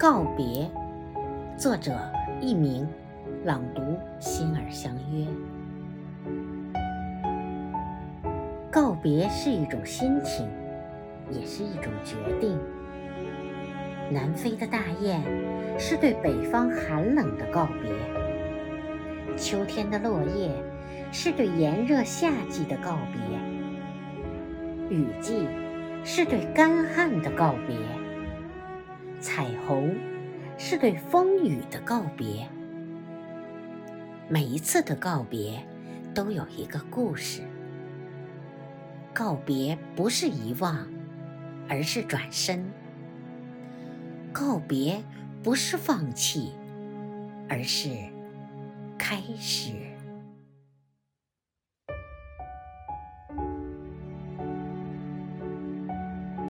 告别，作者佚名，朗读心儿相约。告别是一种心情，也是一种决定。南飞的大雁是对北方寒冷的告别，秋天的落叶是对炎热夏季的告别，雨季是对干旱的告别，彩虹是对风雨的告别。每一次的告别都有一个故事。告别不是遗忘，而是转身；告别不是放弃，而是开始。